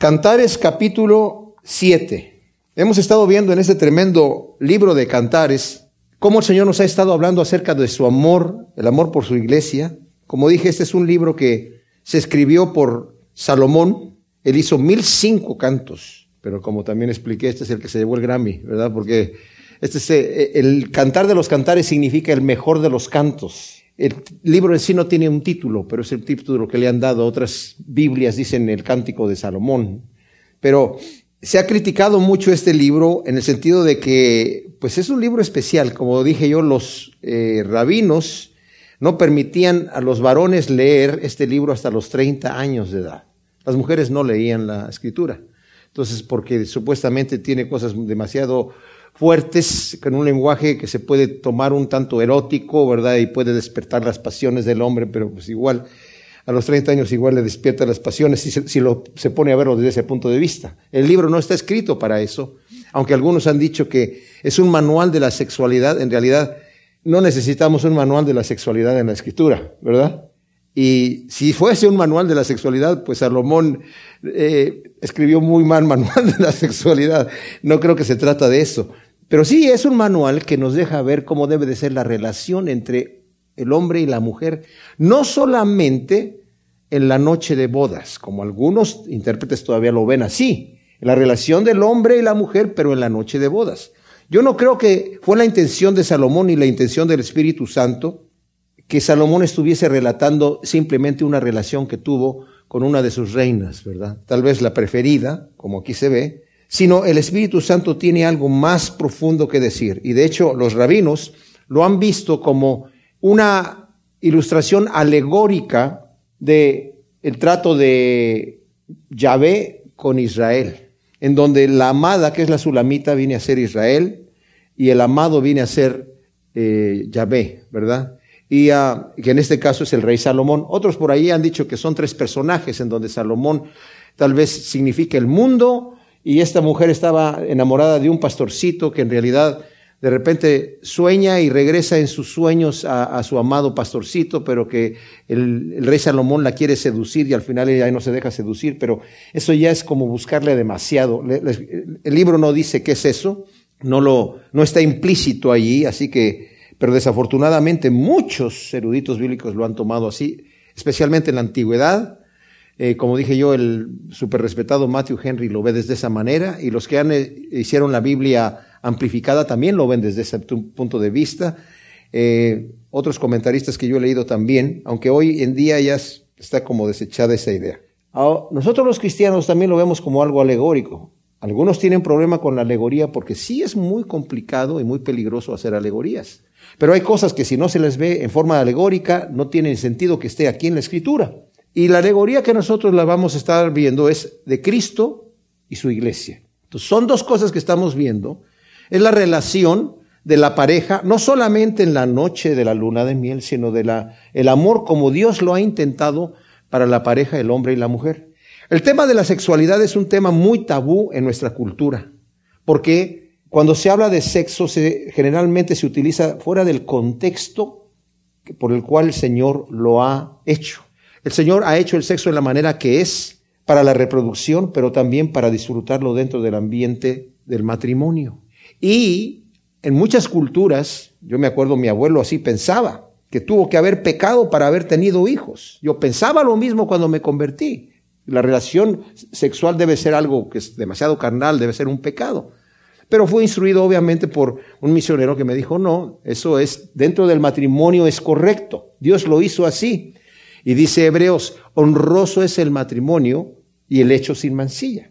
Cantares capítulo 7. Hemos estado viendo en este tremendo libro de Cantares cómo el Señor nos ha estado hablando acerca de su amor, el amor por su iglesia. Como dije, este es un libro que se escribió por Salomón. Él hizo mil cinco cantos, pero como también expliqué, este es el que se llevó el Grammy, ¿verdad? Porque este es, eh, el cantar de los cantares significa el mejor de los cantos. El libro en sí no tiene un título, pero es el título que le han dado. Otras Biblias dicen el Cántico de Salomón. Pero se ha criticado mucho este libro en el sentido de que, pues es un libro especial. Como dije yo, los eh, rabinos no permitían a los varones leer este libro hasta los 30 años de edad. Las mujeres no leían la escritura. Entonces, porque supuestamente tiene cosas demasiado fuertes, con un lenguaje que se puede tomar un tanto erótico, ¿verdad? Y puede despertar las pasiones del hombre, pero pues igual, a los 30 años igual le despierta las pasiones si, se, si lo, se pone a verlo desde ese punto de vista. El libro no está escrito para eso, aunque algunos han dicho que es un manual de la sexualidad, en realidad no necesitamos un manual de la sexualidad en la escritura, ¿verdad? Y si fuese un manual de la sexualidad, pues Salomón eh, escribió muy mal manual de la sexualidad. No creo que se trata de eso. Pero sí es un manual que nos deja ver cómo debe de ser la relación entre el hombre y la mujer, no solamente en la noche de bodas, como algunos intérpretes todavía lo ven así, la relación del hombre y la mujer, pero en la noche de bodas. Yo no creo que fue la intención de Salomón y la intención del Espíritu Santo que Salomón estuviese relatando simplemente una relación que tuvo con una de sus reinas, ¿verdad? Tal vez la preferida, como aquí se ve, sino el Espíritu Santo tiene algo más profundo que decir. Y de hecho los rabinos lo han visto como una ilustración alegórica de trato de Yahvé con Israel, en donde la amada, que es la sulamita, viene a ser Israel y el amado viene a ser eh, Yahvé, ¿verdad? y uh, que en este caso es el rey Salomón. Otros por ahí han dicho que son tres personajes en donde Salomón tal vez significa el mundo, y esta mujer estaba enamorada de un pastorcito que en realidad de repente sueña y regresa en sus sueños a, su amado pastorcito, pero que el, rey Salomón la quiere seducir y al final ella no se deja seducir, pero eso ya es como buscarle demasiado. El libro no dice qué es eso, no lo, no está implícito allí, así que, pero desafortunadamente muchos eruditos bíblicos lo han tomado así, especialmente en la antigüedad, eh, como dije yo, el super respetado Matthew Henry lo ve desde esa manera y los que han, eh, hicieron la Biblia amplificada también lo ven desde ese punto de vista. Eh, otros comentaristas que yo he leído también, aunque hoy en día ya está como desechada esa idea. Ahora, nosotros los cristianos también lo vemos como algo alegórico. Algunos tienen problema con la alegoría porque sí es muy complicado y muy peligroso hacer alegorías. Pero hay cosas que si no se les ve en forma alegórica no tienen sentido que esté aquí en la escritura. Y la alegoría que nosotros la vamos a estar viendo es de Cristo y su iglesia. Entonces, son dos cosas que estamos viendo. Es la relación de la pareja, no solamente en la noche de la luna de miel, sino de la, el amor como Dios lo ha intentado para la pareja, el hombre y la mujer. El tema de la sexualidad es un tema muy tabú en nuestra cultura, porque cuando se habla de sexo se, generalmente se utiliza fuera del contexto por el cual el Señor lo ha hecho. El Señor ha hecho el sexo de la manera que es para la reproducción, pero también para disfrutarlo dentro del ambiente del matrimonio. Y en muchas culturas, yo me acuerdo mi abuelo así pensaba, que tuvo que haber pecado para haber tenido hijos. Yo pensaba lo mismo cuando me convertí. La relación sexual debe ser algo que es demasiado carnal, debe ser un pecado. Pero fue instruido obviamente por un misionero que me dijo, no, eso es, dentro del matrimonio es correcto. Dios lo hizo así. Y dice Hebreos, honroso es el matrimonio y el hecho sin mancilla.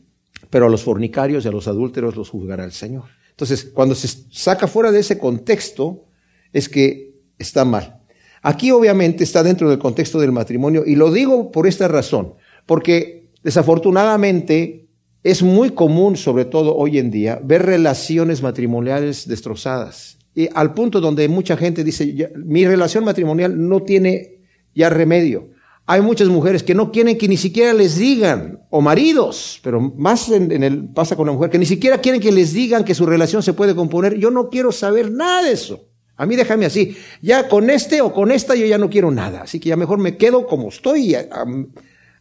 Pero a los fornicarios y a los adúlteros los juzgará el Señor. Entonces, cuando se saca fuera de ese contexto, es que está mal. Aquí obviamente está dentro del contexto del matrimonio y lo digo por esta razón, porque desafortunadamente es muy común, sobre todo hoy en día, ver relaciones matrimoniales destrozadas. Y al punto donde mucha gente dice, mi relación matrimonial no tiene ya remedio. Hay muchas mujeres que no quieren que ni siquiera les digan, o maridos, pero más en, el, pasa con la mujer, que ni siquiera quieren que les digan que su relación se puede componer. Yo no quiero saber nada de eso. A mí déjame así. Ya con este o con esta yo ya no quiero nada. Así que ya mejor me quedo como estoy y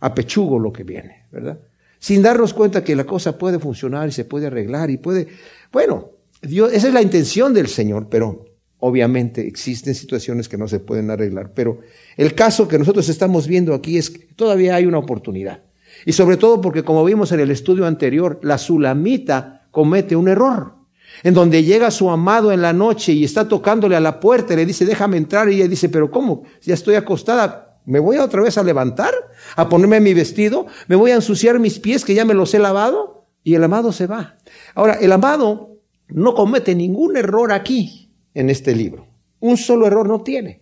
apechugo lo que viene, ¿verdad? sin darnos cuenta que la cosa puede funcionar y se puede arreglar y puede, bueno, Dios, esa es la intención del Señor, pero obviamente existen situaciones que no se pueden arreglar. Pero el caso que nosotros estamos viendo aquí es que todavía hay una oportunidad. Y sobre todo porque, como vimos en el estudio anterior, la sulamita comete un error. En donde llega su amado en la noche y está tocándole a la puerta y le dice, déjame entrar. Y ella dice, pero ¿cómo? Ya estoy acostada. ¿Me voy otra vez a levantar? ¿A ponerme mi vestido? ¿Me voy a ensuciar mis pies que ya me los he lavado? Y el amado se va. Ahora, el amado no comete ningún error aquí, en este libro. Un solo error no tiene.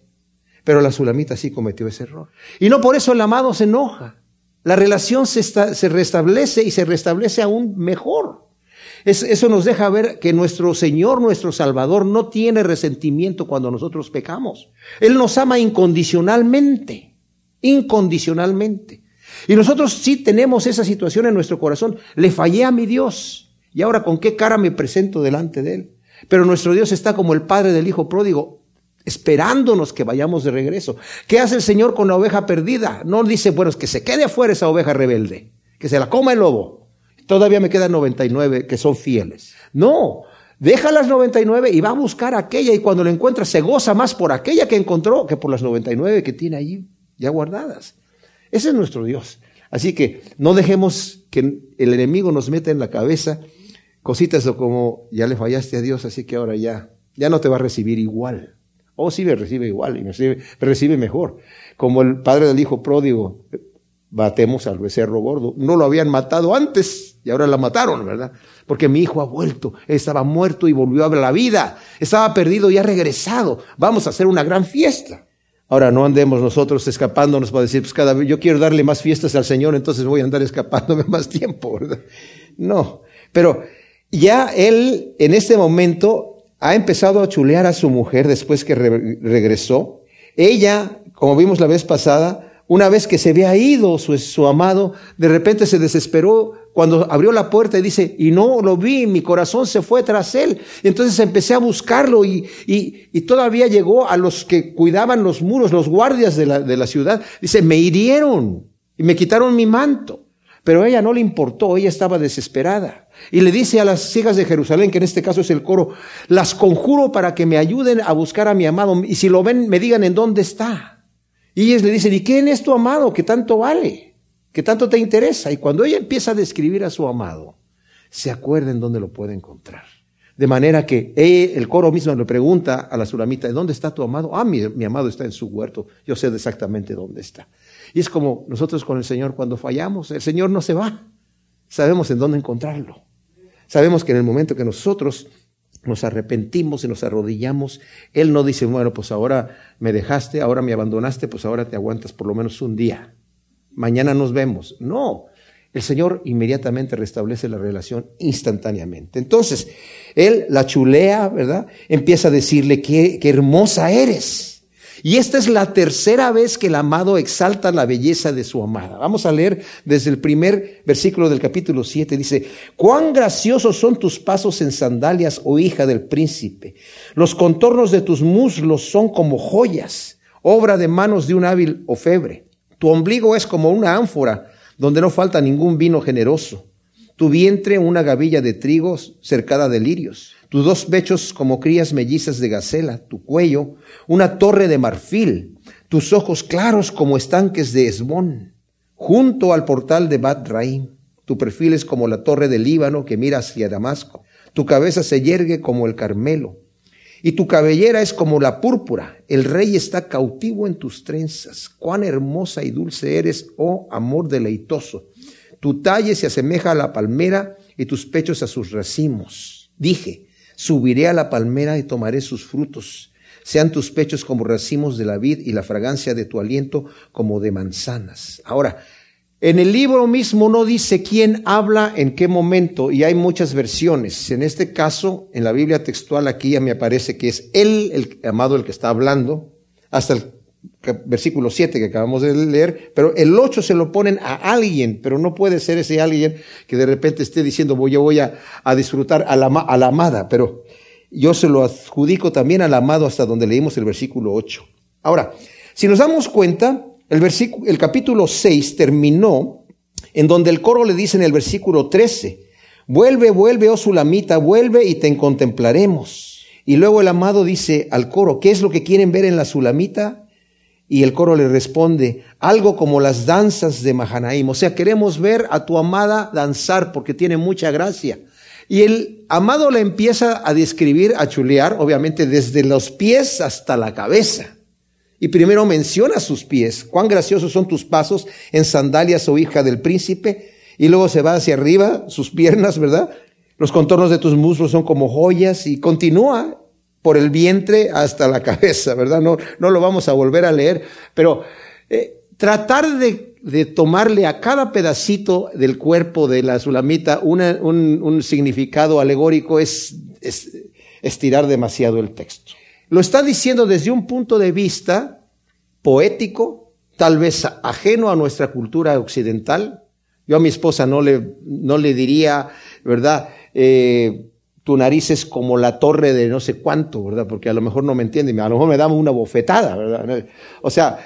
Pero la sulamita sí cometió ese error. Y no por eso el amado se enoja. La relación se, se restablece y se restablece aún mejor. eso nos deja ver que nuestro Señor, nuestro Salvador, no tiene resentimiento cuando nosotros pecamos. Él nos ama incondicionalmente, incondicionalmente. Y nosotros sí tenemos esa situación en nuestro corazón. Le fallé a mi Dios. ¿Y ahora con qué cara me presento delante de Él? Pero nuestro Dios está como el Padre del Hijo pródigo, esperándonos que vayamos de regreso. ¿Qué hace el Señor con la oveja perdida? No dice, bueno, es que se quede afuera esa oveja rebelde, que se la coma el lobo. Todavía me quedan 99 que son fieles. No, deja las 99 y va a buscar aquella y cuando la encuentra se goza más por aquella que encontró que por las 99 que tiene allí ya guardadas. Ese es nuestro Dios. Así que no dejemos que el enemigo nos meta en la cabeza cositas como ya le fallaste a Dios, así que ahora ya, ya no te va a recibir igual. O oh, sí me recibe igual y me recibe, me recibe mejor. Como el padre del hijo pródigo, batemos al becerro gordo. No lo habían matado antes y ahora la mataron, ¿verdad? Porque mi hijo ha vuelto, estaba muerto y volvió a la vida, estaba perdido y ha regresado. Vamos a hacer una gran fiesta. Ahora no andemos nosotros escapándonos para decir, pues cada vez yo quiero darle más fiestas al Señor, entonces voy a andar escapándome más tiempo, ¿verdad? No, pero ya él en este momento ha empezado a chulear a su mujer después que regresó. Ella, como vimos la vez pasada, una vez que se había ido su, su, amado, de repente se desesperó cuando abrió la puerta y dice, y no lo vi, mi corazón se fue tras él. Entonces empecé a buscarlo y, y, y, todavía llegó a los que cuidaban los muros, los guardias de la, de la ciudad. Dice, me hirieron y me quitaron mi manto. Pero a ella no le importó, ella estaba desesperada. Y le dice a las hijas de Jerusalén, que en este caso es el coro, las conjuro para que me ayuden a buscar a mi amado. Y si lo ven, me digan en dónde está. Y ellas le dicen, ¿y quién es tu amado que tanto vale? Que tanto te interesa? Y cuando ella empieza a describir a su amado, se acuerda en dónde lo puede encontrar. De manera que el coro mismo le pregunta a la sulamita, ¿dónde está tu amado? Ah, mi amado está en su huerto. Yo sé exactamente dónde está. Y es como nosotros con el Señor cuando fallamos, el Señor no se va. Sabemos en dónde encontrarlo. Sabemos que en el momento que nosotros nos arrepentimos y nos arrodillamos, Él no dice, bueno, pues ahora me dejaste, ahora me abandonaste, pues ahora te aguantas por lo menos un día. Mañana nos vemos. No, el Señor inmediatamente restablece la relación instantáneamente. Entonces, Él la chulea, ¿verdad? Empieza a decirle, qué, qué hermosa eres. Y esta es la tercera vez que el amado exalta la belleza de su amada. Vamos a leer desde el primer versículo del capítulo 7. Dice, cuán graciosos son tus pasos en sandalias, oh hija del príncipe. Los contornos de tus muslos son como joyas, obra de manos de un hábil ofebre. Tu ombligo es como una ánfora donde no falta ningún vino generoso. Tu vientre una gavilla de trigo cercada de lirios tus dos pechos como crías mellizas de gacela, tu cuello, una torre de marfil, tus ojos claros como estanques de Esbón, junto al portal de Bat Raim. Tu perfil es como la torre del Líbano que mira hacia Damasco. Tu cabeza se yergue como el Carmelo. Y tu cabellera es como la púrpura. El rey está cautivo en tus trenzas. Cuán hermosa y dulce eres, oh amor deleitoso. Tu talle se asemeja a la palmera y tus pechos a sus racimos. Dije, Subiré a la palmera y tomaré sus frutos. Sean tus pechos como racimos de la vid y la fragancia de tu aliento como de manzanas. Ahora, en el libro mismo no dice quién habla en qué momento y hay muchas versiones. En este caso, en la Biblia textual aquí ya me aparece que es él, el amado, el que está hablando, hasta el versículo 7 que acabamos de leer, pero el 8 se lo ponen a alguien, pero no puede ser ese alguien que de repente esté diciendo, voy, yo voy a, disfrutar a la, amada, pero yo se lo adjudico también al amado hasta donde leímos el versículo 8. Ahora, si nos damos cuenta, el, versículo, el capítulo 6 terminó en donde el coro le dice en el versículo 13, vuelve, vuelve, oh Sulamita, vuelve y te contemplaremos. Y luego el amado dice al coro, ¿qué es lo que quieren ver en la Sulamita? Y el coro le responde, algo como las danzas de Mahanaim. O sea, queremos ver a tu amada danzar porque tiene mucha gracia. Y el amado le empieza a describir, a chulear, obviamente desde los pies hasta la cabeza. Y primero menciona sus pies. Cuán graciosos son tus pasos en sandalias, o hija del príncipe. Y luego se va hacia arriba, sus piernas, ¿verdad? Los contornos de tus muslos son como joyas y continúa por el vientre hasta la cabeza, ¿verdad? No, no lo vamos a volver a leer, pero eh, tratar de, de, tomarle a cada pedacito del cuerpo de la sulamita un, un, significado alegórico es, es estirar demasiado el texto. Lo está diciendo desde un punto de vista poético, tal vez ajeno a nuestra cultura occidental. Yo a mi esposa no le, no le diría, ¿verdad? Eh, tu nariz es como la torre de no sé cuánto, ¿verdad? Porque a lo mejor no me entiende, a lo mejor me da una bofetada, ¿verdad? O sea,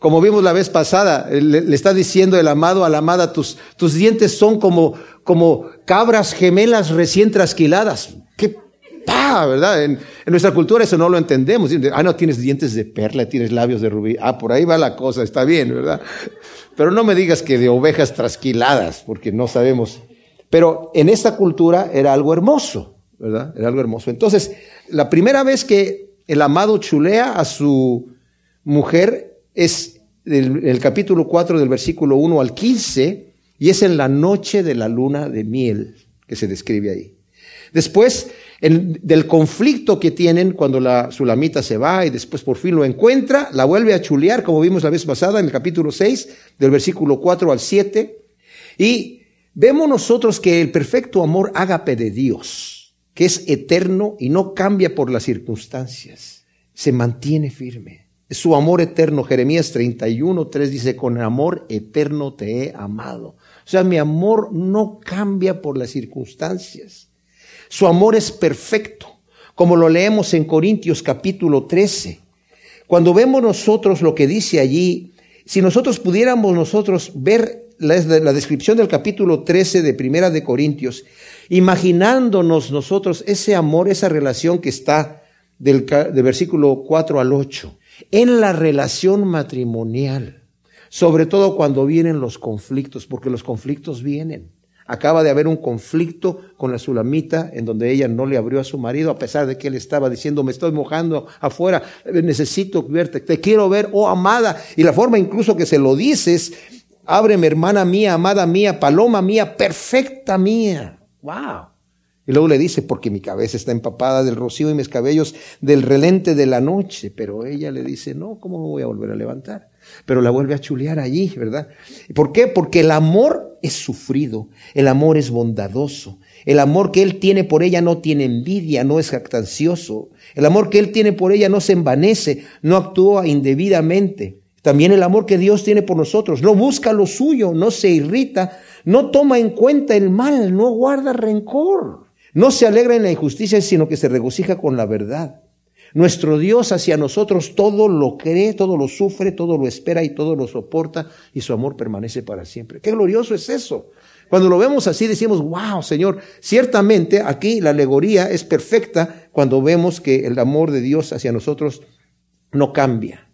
como vimos la vez pasada, le, está diciendo el amado a la amada, tus, tus dientes son como, como cabras gemelas recién trasquiladas. ¿Qué pa, verdad? En, en, nuestra cultura eso no lo entendemos. Ah, no, tienes dientes de perla, tienes labios de rubí. Ah, por ahí va la cosa, está bien, ¿verdad? Pero no me digas que de ovejas trasquiladas, porque no sabemos. Pero en esta cultura era algo hermoso. ¿Verdad? Era algo hermoso. Entonces, la primera vez que el amado chulea a su mujer es en el capítulo 4 del versículo 1 al 15 y es en la noche de la luna de miel que se describe ahí. Después, del conflicto que tienen cuando la sulamita se va y después por fin lo encuentra, la vuelve a chulear, como vimos la vez pasada en el capítulo 6, del versículo 4 al 7. Y vemos nosotros que el perfecto amor ágape de Dios, que es eterno y no cambia por las circunstancias, se mantiene firme. Su amor eterno, Jeremías 31, 3 dice, con amor eterno te he amado. O sea, mi amor no cambia por las circunstancias. Su amor es perfecto, como lo leemos en Corintios capítulo 13. Cuando vemos nosotros lo que dice allí, si nosotros pudiéramos nosotros ver la, descripción del capítulo 13 de Primera de Corintios, imaginándonos nosotros ese amor, esa relación que está del, versículo 4 al 8, en la relación matrimonial, sobre todo cuando vienen los conflictos, porque los conflictos vienen. Acaba de haber un conflicto con la sulamita en donde ella no le abrió a su marido a pesar de que él estaba diciendo, me estoy mojando afuera, necesito verte, te quiero ver, oh amada. Y la forma incluso que se lo dices, ábreme hermana mía, amada mía, paloma mía, perfecta mía. ¡Wow! Y luego le dice, porque mi cabeza está empapada del rocío y mis cabellos del relente de la noche. Pero ella le dice, no, ¿cómo me voy a volver a levantar? Pero la vuelve a chulear allí, ¿verdad? ¿Por qué? Porque el amor es sufrido, el amor es bondadoso, el amor que él tiene por ella no tiene envidia, no es jactancioso, el amor que él tiene por ella no se envanece, no actúa indebidamente. También el amor que Dios tiene por nosotros, no busca lo suyo, no se irrita, no toma en cuenta el mal, no guarda rencor. No se alegra en la injusticia, sino que se regocija con la verdad. Nuestro Dios hacia nosotros todo lo cree, todo lo sufre, todo lo espera y todo lo soporta y su amor permanece para siempre. Qué glorioso es eso. Cuando lo vemos así decimos, wow, Señor, ciertamente aquí la alegoría es perfecta cuando vemos que el amor de Dios hacia nosotros no cambia.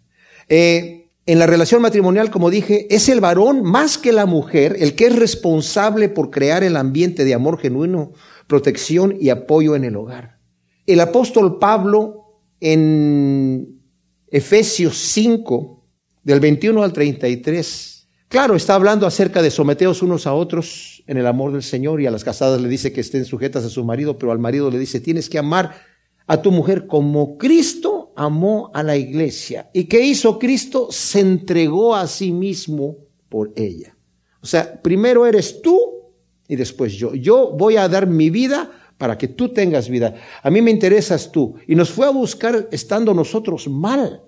Eh, en la relación matrimonial, como dije, es el varón más que la mujer el que es responsable por crear el ambiente de amor genuino, protección y apoyo en el hogar. El apóstol Pablo en Efesios 5, del 21 al 33, claro, está hablando acerca de someteos unos a otros en el amor del Señor y a las casadas le dice que estén sujetas a su marido, pero al marido le dice, tienes que amar a tu mujer como Cristo amó a la iglesia. ¿Y qué hizo Cristo? Se entregó a sí mismo por ella. O sea, primero eres tú y después yo. Yo voy a dar mi vida para que tú tengas vida. A mí me interesas tú. Y nos fue a buscar estando nosotros mal.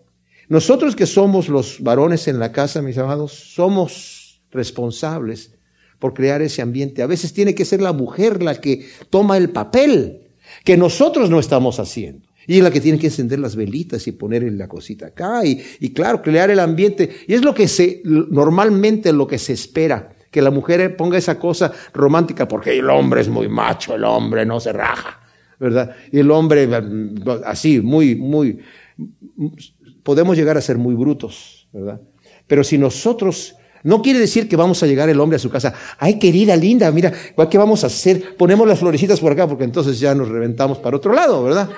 Nosotros que somos los varones en la casa, mis amados, somos responsables por crear ese ambiente. A veces tiene que ser la mujer la que toma el papel que nosotros no estamos haciendo. Y es la que tiene que encender las velitas y poner la cosita acá y, y claro, crear el ambiente. Y es lo que se, normalmente lo que se espera, que la mujer ponga esa cosa romántica, porque el hombre es muy macho, el hombre no se raja, ¿verdad? Y el hombre así, muy, muy, podemos llegar a ser muy brutos, ¿verdad? Pero si nosotros, no quiere decir que vamos a llegar el hombre a su casa, ay querida, linda, mira, ¿qué vamos a hacer? Ponemos las florecitas por acá, porque entonces ya nos reventamos para otro lado, ¿verdad?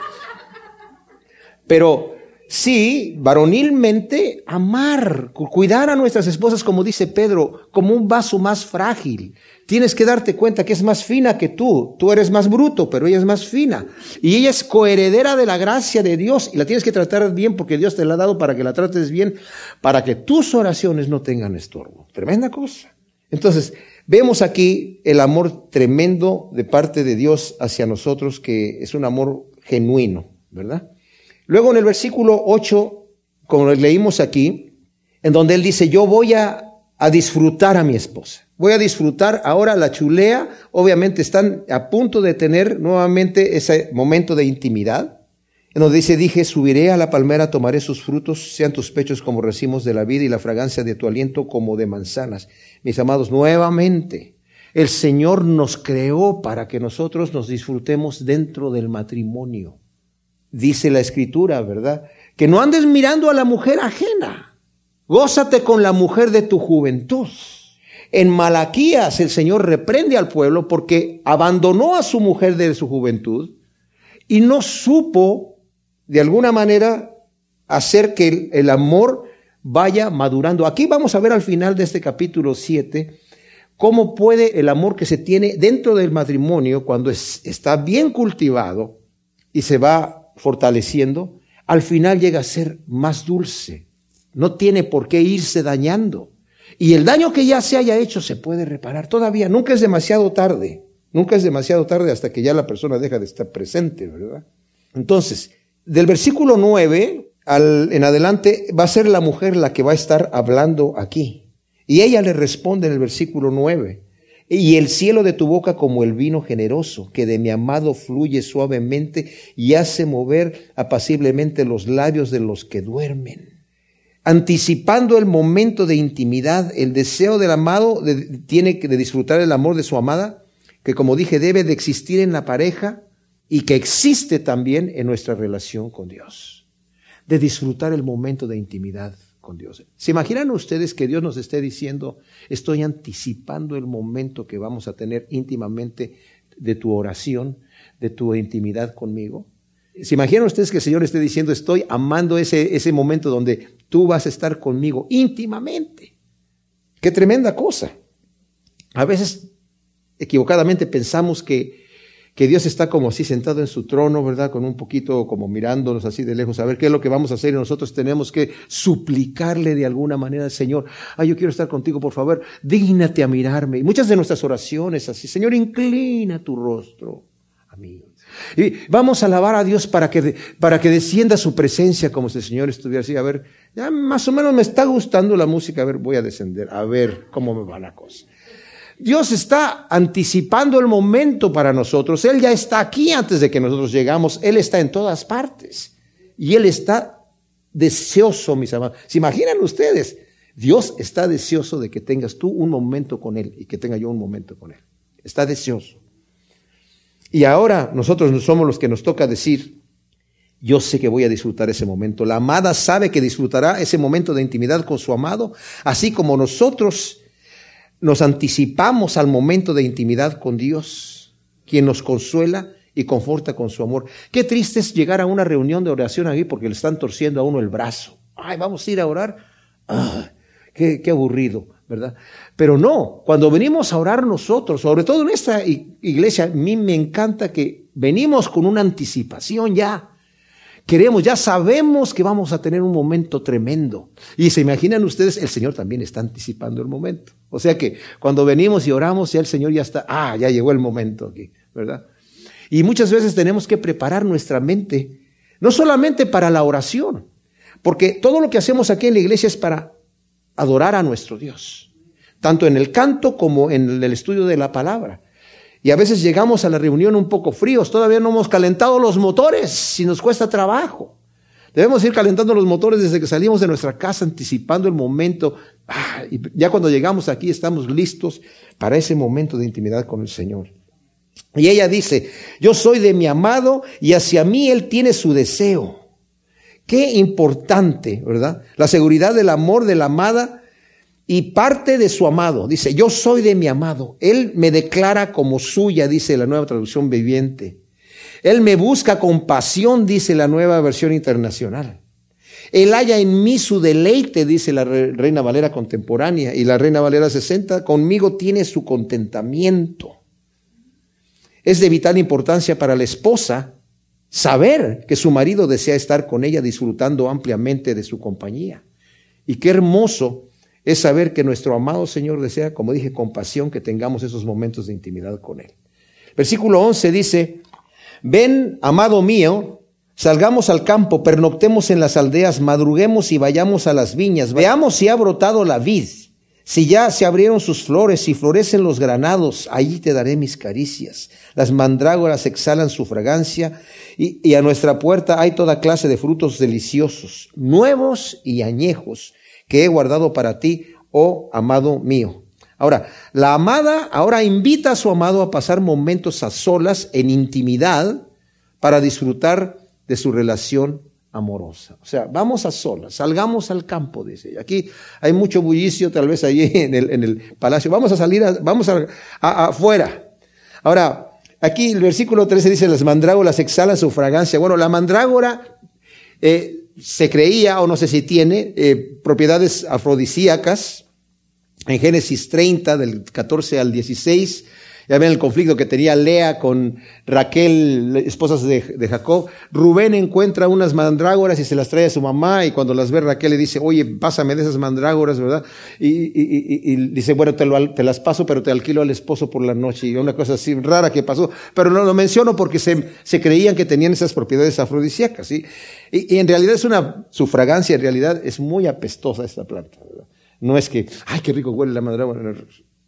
Pero sí, varonilmente, amar, cuidar a nuestras esposas, como dice Pedro, como un vaso más frágil. Tienes que darte cuenta que es más fina que tú. Tú eres más bruto, pero ella es más fina. Y ella es coheredera de la gracia de Dios y la tienes que tratar bien porque Dios te la ha dado para que la trates bien, para que tus oraciones no tengan estorbo. Tremenda cosa. Entonces, vemos aquí el amor tremendo de parte de Dios hacia nosotros, que es un amor genuino, ¿verdad? Luego en el versículo 8, como leímos aquí, en donde él dice, yo voy a, disfrutar a mi esposa. Voy a disfrutar ahora la chulea. Obviamente están a punto de tener nuevamente ese momento de intimidad. En donde dice, dije, subiré a la palmera, tomaré sus frutos, sean tus pechos como recimos de la vida y la fragancia de tu aliento como de manzanas. Mis amados, nuevamente, el Señor nos creó para que nosotros nos disfrutemos dentro del matrimonio dice la escritura, ¿verdad? Que no andes mirando a la mujer ajena. Gózate con la mujer de tu juventud. En Malaquías el Señor reprende al pueblo porque abandonó a su mujer de su juventud y no supo de alguna manera hacer que el, amor vaya madurando. Aquí vamos a ver al final de este capítulo 7 cómo puede el amor que se tiene dentro del matrimonio cuando es, está bien cultivado y se va fortaleciendo, al final llega a ser más dulce. No tiene por qué irse dañando. Y el daño que ya se haya hecho se puede reparar todavía. Nunca es demasiado tarde. Nunca es demasiado tarde hasta que ya la persona deja de estar presente, ¿verdad? Entonces, del versículo 9 al, en adelante va a ser la mujer la que va a estar hablando aquí. Y ella le responde en el versículo 9 y el cielo de tu boca como el vino generoso, que de mi amado fluye suavemente y hace mover apaciblemente los labios de los que duermen. Anticipando el momento de intimidad, el deseo del amado tiene que disfrutar el amor de su amada, que como dije debe de existir en la pareja y que existe también en nuestra relación con Dios. De disfrutar el momento de intimidad con Dios. ¿Se imaginan ustedes que Dios nos esté diciendo, estoy anticipando el momento que vamos a tener íntimamente de tu oración, de tu intimidad conmigo? ¿Se imaginan ustedes que el Señor esté diciendo, estoy amando ese, ese momento donde tú vas a estar conmigo íntimamente? Qué tremenda cosa. A veces equivocadamente pensamos que que Dios está como así sentado en su trono, ¿verdad? Con un poquito como mirándonos así de lejos, a ver qué es lo que vamos a hacer y nosotros tenemos que suplicarle de alguna manera al Señor, ay, yo quiero estar contigo, por favor, dígnate a mirarme. Y muchas de nuestras oraciones así, Señor, inclina tu rostro a mí. Y vamos a alabar a Dios para que, para que descienda su presencia como si el Señor estuviera así. A ver, ya más o menos me está gustando la música. A ver, voy a descender. A ver cómo me va la cosa. Dios está anticipando el momento para nosotros. Él ya está aquí antes de que nosotros llegamos. Él está en todas partes. Y Él está deseoso, mis amados. ¿Se imaginan ustedes? Dios está deseoso de que tengas tú un momento con Él y que tenga yo un momento con Él. Está deseoso. Y ahora nosotros no somos los que nos toca decir, yo sé que voy a disfrutar ese momento. La amada sabe que disfrutará ese momento de intimidad con su amado, así como nosotros nos anticipamos al momento de intimidad con Dios, quien nos consuela y conforta con su amor. Qué triste es llegar a una reunión de oración aquí porque le están torciendo a uno el brazo. Ay, vamos a ir a orar. Qué, qué aburrido, ¿verdad? Pero no, cuando venimos a orar nosotros, sobre todo en esta iglesia, a mí me encanta que venimos con una anticipación ya queremos, ya sabemos que vamos a tener un momento tremendo. Y se imaginan ustedes, el Señor también está anticipando el momento. O sea que cuando venimos y oramos, ya el Señor ya está, ah, ya llegó el momento aquí, ¿verdad? Y muchas veces tenemos que preparar nuestra mente, no solamente para la oración, porque todo lo que hacemos aquí en la iglesia es para adorar a nuestro Dios, tanto en el canto como en el estudio de la palabra. Y a veces llegamos a la reunión un poco fríos, todavía no hemos calentado los motores, si nos cuesta trabajo. Debemos ir calentando los motores desde que salimos de nuestra casa, anticipando el momento. Ah, y ya cuando llegamos aquí estamos listos para ese momento de intimidad con el Señor. Y ella dice, yo soy de mi amado y hacia mí él tiene su deseo. Qué importante, ¿verdad? La seguridad del amor de la amada y parte de su amado. Dice, yo soy de mi amado. Él me declara como suya, dice la nueva traducción viviente. Él me busca con pasión, dice la nueva versión internacional. Él halla en mí su deleite, dice la Reina Valera contemporánea, y la Reina Valera 60, conmigo tiene su contentamiento. Es de vital importancia para la esposa saber que su marido desea estar con ella disfrutando ampliamente de su compañía. Y qué hermoso es saber que nuestro amado Señor desea, como dije, con pasión que tengamos esos momentos de intimidad con Él. Versículo 11 dice, Ven, amado mío, salgamos al campo, pernoctemos en las aldeas, madruguemos y vayamos a las viñas, veamos si ha brotado la vid, si ya se abrieron sus flores, si florecen los granados, allí te daré mis caricias. Las mandrágoras exhalan su fragancia y, y a nuestra puerta hay toda clase de frutos deliciosos, nuevos y añejos, que he guardado para ti, oh amado mío. Ahora, la amada ahora invita a su amado a pasar momentos a solas, en intimidad, para disfrutar de su relación amorosa. O sea, vamos a solas, salgamos al campo, dice ella. Aquí hay mucho bullicio, tal vez allí en el, en el palacio. Vamos a salir, vamos a, afuera. Ahora, aquí el versículo 13 dice, las mandrágoras exhalan su fragancia. Bueno, la mandrágora eh, se creía, o no sé si tiene, eh, propiedades afrodisíacas, en Génesis 30, del 14 al 16, ya ven el conflicto que tenía Lea con Raquel, esposas de, Jacob. Rubén encuentra unas mandrágoras y se las trae a su mamá y cuando las ve Raquel le dice, oye, pásame de esas mandrágoras, ¿verdad? Y, dice, bueno, te, las paso, pero te alquilo al esposo por la noche. Y una cosa así rara que pasó. Pero no lo menciono porque se, se creían que tenían esas propiedades afrodisíacas, ¿sí? Y, en realidad es una, su fragancia en realidad es muy apestosa esta planta, ¿verdad? No es que, ay, qué rico huele la mandrágora.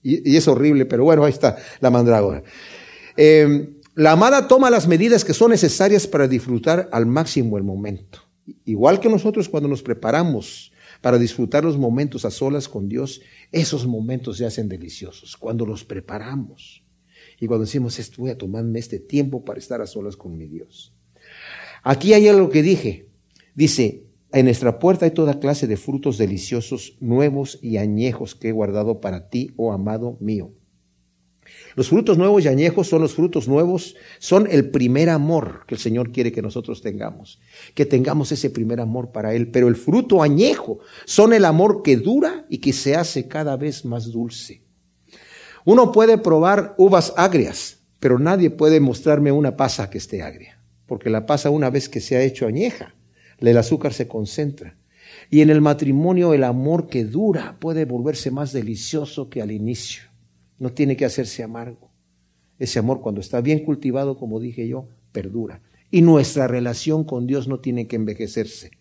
Y, es horrible, pero bueno, ahí está la mandrágora. Em, la amada toma las medidas que son necesarias para disfrutar al máximo el momento. Igual que nosotros cuando nos preparamos para disfrutar los momentos a solas con Dios, esos momentos se hacen deliciosos. Cuando los preparamos y cuando decimos, voy a tomarme este tiempo para estar a solas con mi Dios. Aquí hay algo que dije. Dice, en nuestra puerta hay toda clase de frutos deliciosos, nuevos y añejos que he guardado para ti, oh amado mío. Los frutos nuevos y añejos son los frutos nuevos, son el primer amor que el Señor quiere que nosotros tengamos, que tengamos ese primer amor para Él. Pero el fruto añejo son el amor que dura y que se hace cada vez más dulce. Uno puede probar uvas agrias, pero nadie puede mostrarme una pasa que esté agria, porque la pasa una vez que se ha hecho añeja, el azúcar se concentra. Y en el matrimonio el amor que dura puede volverse más delicioso que al inicio. No tiene que hacerse amargo. Ese amor cuando está bien cultivado, como dije yo, perdura. Y nuestra relación con Dios no tiene que envejecerse.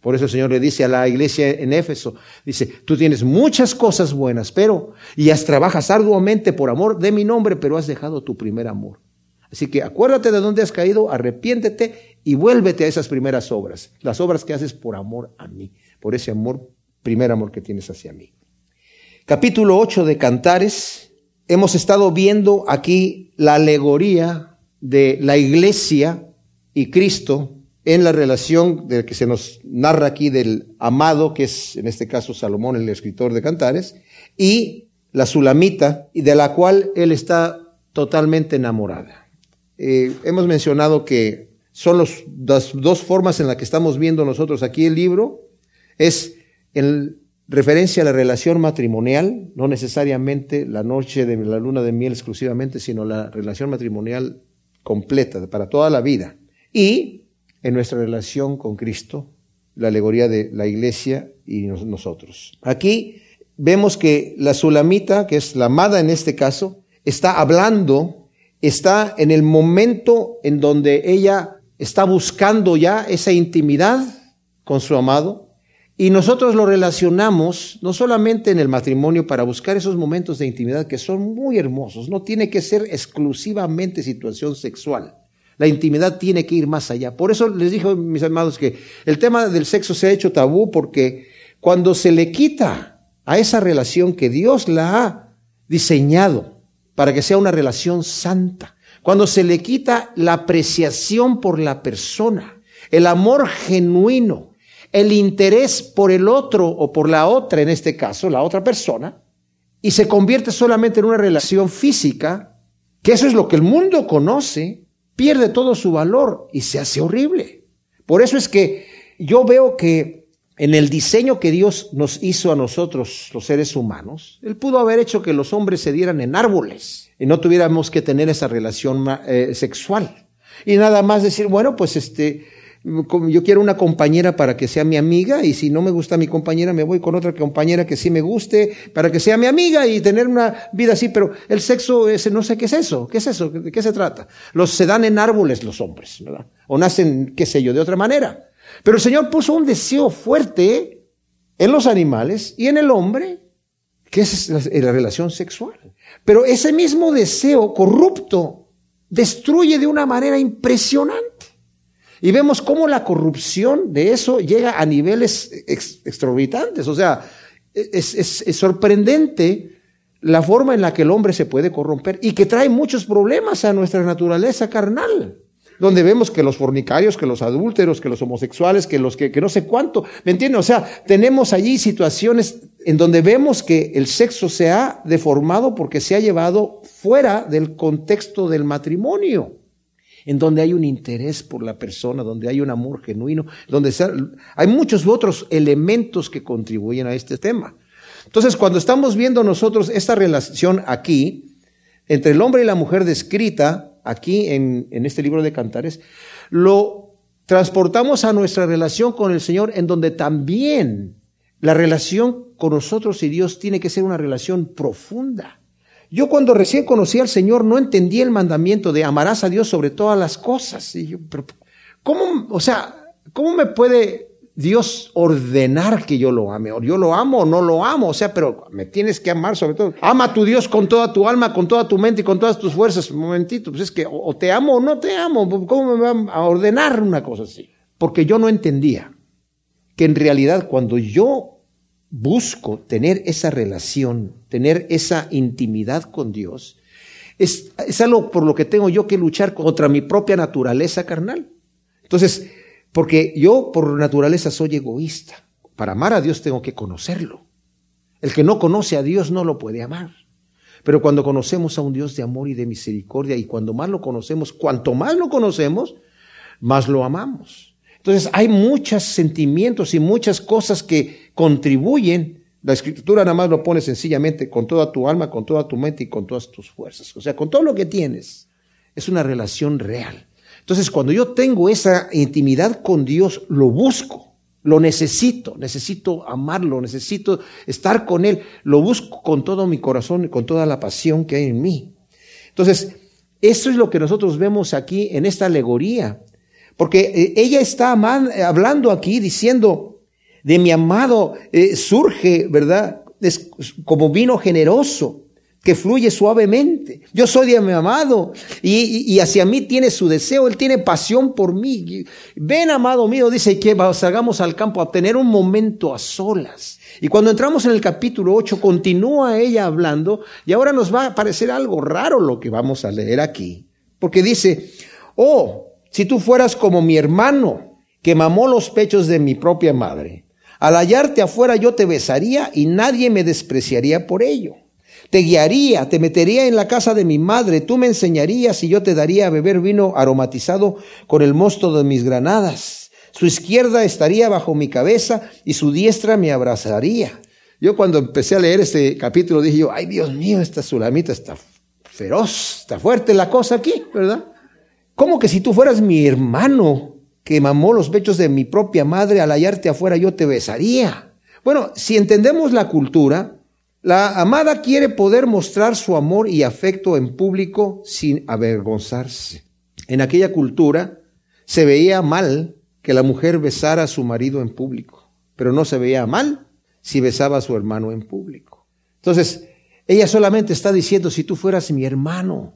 Por eso el Señor le dice a la iglesia en Éfeso, dice, tú tienes muchas cosas buenas, pero, y has trabajas arduamente por amor de mi nombre, pero has dejado tu primer amor. Así que acuérdate de dónde has caído, arrepiéntete y vuélvete a esas primeras obras, las obras que haces por amor a mí, por ese amor, primer amor que tienes hacia mí. Capítulo 8 de Cantares, hemos estado viendo aquí la alegoría de la iglesia y Cristo en la relación de que se nos narra aquí del amado, que es en este caso Salomón, el escritor de Cantares, y la Sulamita, de la cual él está totalmente enamorada. Eh, hemos mencionado que son las dos formas en las que estamos viendo nosotros aquí el libro. Es en referencia a la relación matrimonial, no necesariamente la noche de la luna de miel exclusivamente, sino la relación matrimonial completa, para toda la vida. Y en nuestra relación con Cristo, la alegoría de la iglesia y nosotros. Aquí vemos que la Sulamita, que es la amada en este caso, está hablando está en el momento en donde ella está buscando ya esa intimidad con su amado. Y nosotros lo relacionamos no solamente en el matrimonio para buscar esos momentos de intimidad que son muy hermosos, no tiene que ser exclusivamente situación sexual, La intimidad tiene que ir más allá. Por eso les dijo, mis amados, que el tema del sexo se ha hecho tabú porque cuando se le quita a esa relación que Dios la ha diseñado para que sea una relación santa, cuando se le quita la apreciación por la persona, el amor genuino, el interés por el otro o por la otra, en este caso, la otra persona, y se convierte solamente en una relación física, que eso es lo que el mundo conoce, pierde todo su valor y se hace horrible. Por eso es que yo veo que en el diseño que Dios nos hizo a nosotros, los seres humanos, Él pudo haber hecho que los hombres se dieran en árboles y no tuviéramos que tener esa relación eh, sexual. Y nada más decir, bueno, pues este, yo quiero una compañera para que sea mi amiga y si no me gusta mi compañera me voy con otra compañera que sí me guste para que sea mi amiga y tener una vida así, pero el sexo ese no sé qué es eso, qué es eso, de qué se trata. Los se dan en árboles los hombres, ¿verdad? O nacen, qué sé yo, de otra manera. Pero el Señor puso un deseo fuerte en los animales y en el hombre, que es la relación sexual. Pero ese mismo deseo corrupto destruye de una manera impresionante. Y vemos cómo la corrupción de eso llega a niveles exorbitantes. O sea, es, sorprendente la forma en la que el hombre se puede corromper y que trae muchos problemas a nuestra naturaleza carnal. Donde vemos que los fornicarios, que los adúlteros, que los homosexuales, que los que, que no sé cuánto, ¿me entienden? O sea, tenemos allí situaciones en donde vemos que el sexo se ha deformado porque se ha llevado fuera del contexto del matrimonio en donde hay un interés por la persona, donde hay un amor genuino, donde hay muchos otros elementos que contribuyen a este tema. Entonces, cuando estamos viendo nosotros esta relación aquí, entre el hombre y la mujer descrita aquí en, en este libro de Cantares, lo transportamos a nuestra relación con el Señor, en donde también la relación con nosotros y Dios tiene que ser una relación profunda. Yo cuando recién conocí al Señor no entendí el mandamiento de amarás a Dios sobre todas las cosas. Y ¿cómo, o sea, cómo me puede Dios ordenar que yo lo ame? Yo lo amo o no lo amo. O sea, pero me tienes que amar sobre todo. Ama a tu Dios con toda tu alma, con toda tu mente y con todas tus fuerzas. Un momentito, pues es que o te amo o no te amo. ¿Cómo me va a ordenar una cosa así? Porque yo no entendía que en realidad cuando yo busco tener esa relación, tener esa intimidad con Dios, es, es, algo por lo que tengo yo que luchar contra mi propia naturaleza carnal. Entonces, porque yo por naturaleza soy egoísta. Para amar a Dios tengo que conocerlo. El que no conoce a Dios no lo puede amar. Pero cuando conocemos a un Dios de amor y de misericordia, y cuando más lo conocemos, cuanto más lo conocemos, más lo amamos. Entonces hay muchos sentimientos y muchas cosas que contribuyen. La escritura nada más lo pone sencillamente con toda tu alma, con toda tu mente y con todas tus fuerzas. O sea, con todo lo que tienes. Es una relación real. Entonces, cuando yo tengo esa intimidad con Dios, lo busco, lo necesito, necesito amarlo, necesito estar con Él, lo busco con todo mi corazón y con toda la pasión que hay en mí. Entonces, eso es lo que nosotros vemos aquí en esta alegoría. Porque eh, ella está hablando aquí diciendo, de mi amado eh, surge, ¿verdad? Es como vino generoso que fluye suavemente. Yo soy de mi amado y, hacia mí tiene su deseo, él tiene pasión por mí. Ven, amado mío, dice que salgamos al campo a tener un momento a solas. Y cuando entramos en el capítulo 8, continúa ella hablando y ahora nos va a parecer algo raro lo que vamos a leer aquí. Porque dice, oh, si tú fueras como mi hermano, que mamó los pechos de mi propia madre, al hallarte afuera yo te besaría y nadie me despreciaría por ello. Te guiaría, te metería en la casa de mi madre, tú me enseñarías y yo te daría a beber vino aromatizado con el mosto de mis granadas. Su izquierda estaría bajo mi cabeza y su diestra me abrazaría. Yo cuando empecé a leer este capítulo dije yo, ay Dios mío, esta sulamita está feroz, está fuerte la cosa aquí, ¿verdad? ¿Cómo que si tú fueras mi hermano que mamó los pechos de mi propia madre, al hallarte afuera yo te besaría? Bueno, si entendemos la cultura, la amada quiere poder mostrar su amor y afecto en público sin avergonzarse. En aquella cultura se veía mal que la mujer besara a su marido en público, pero no se veía mal si besaba a su hermano en público. Entonces, ella solamente está diciendo, si tú fueras mi hermano,